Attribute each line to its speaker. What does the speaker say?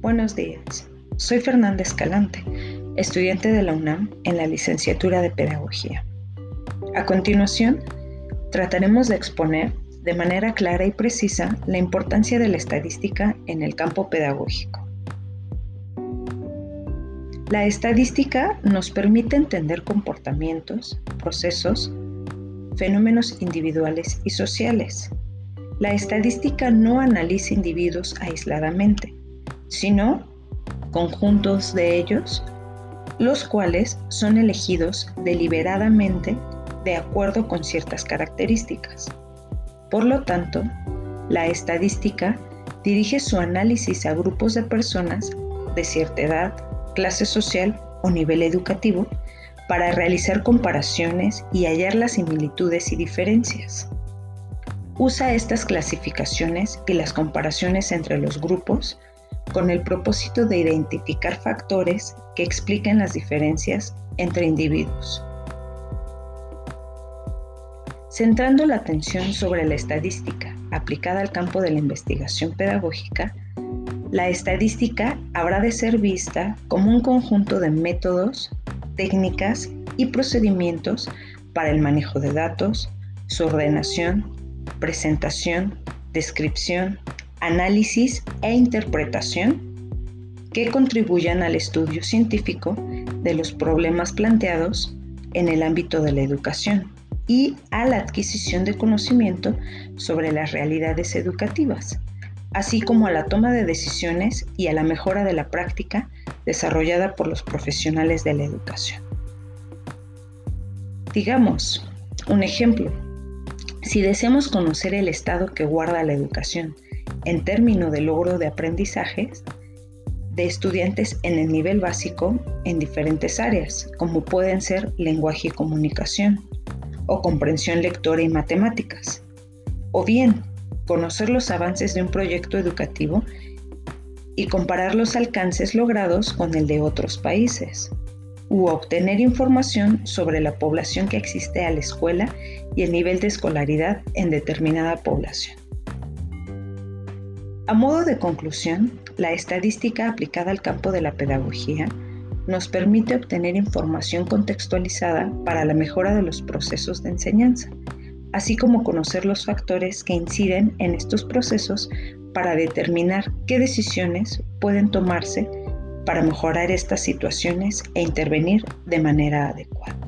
Speaker 1: Buenos días, soy Fernanda Escalante, estudiante de la UNAM en la licenciatura de Pedagogía. A continuación, trataremos de exponer de manera clara y precisa la importancia de la estadística en el campo pedagógico. La estadística nos permite entender comportamientos, procesos, fenómenos individuales y sociales. La estadística no analiza individuos aisladamente, sino conjuntos de ellos, los cuales son elegidos deliberadamente de acuerdo con ciertas características. Por lo tanto, la estadística dirige su análisis a grupos de personas de cierta edad, clase social o nivel educativo para realizar comparaciones y hallar las similitudes y diferencias. Usa estas clasificaciones y las comparaciones entre los grupos con el propósito de identificar factores que expliquen las diferencias entre individuos. Centrando la atención sobre la estadística aplicada al campo de la investigación pedagógica, la estadística habrá de ser vista como un conjunto de métodos, técnicas y procedimientos para el manejo de datos, su ordenación, presentación, descripción, análisis e interpretación que contribuyan al estudio científico de los problemas planteados en el ámbito de la educación y a la adquisición de conocimiento sobre las realidades educativas así como a la toma de decisiones y a la mejora de la práctica desarrollada por los profesionales de la educación. Digamos, un ejemplo, si deseamos conocer el estado que guarda la educación en términos de logro de aprendizajes de estudiantes en el nivel básico en diferentes áreas, como pueden ser lenguaje y comunicación, o comprensión lectora y matemáticas, o bien conocer los avances de un proyecto educativo y comparar los alcances logrados con el de otros países, u obtener información sobre la población que existe a la escuela y el nivel de escolaridad en determinada población. A modo de conclusión, la estadística aplicada al campo de la pedagogía nos permite obtener información contextualizada para la mejora de los procesos de enseñanza así como conocer los factores que inciden en estos procesos para determinar qué decisiones pueden tomarse para mejorar estas situaciones e intervenir de manera adecuada.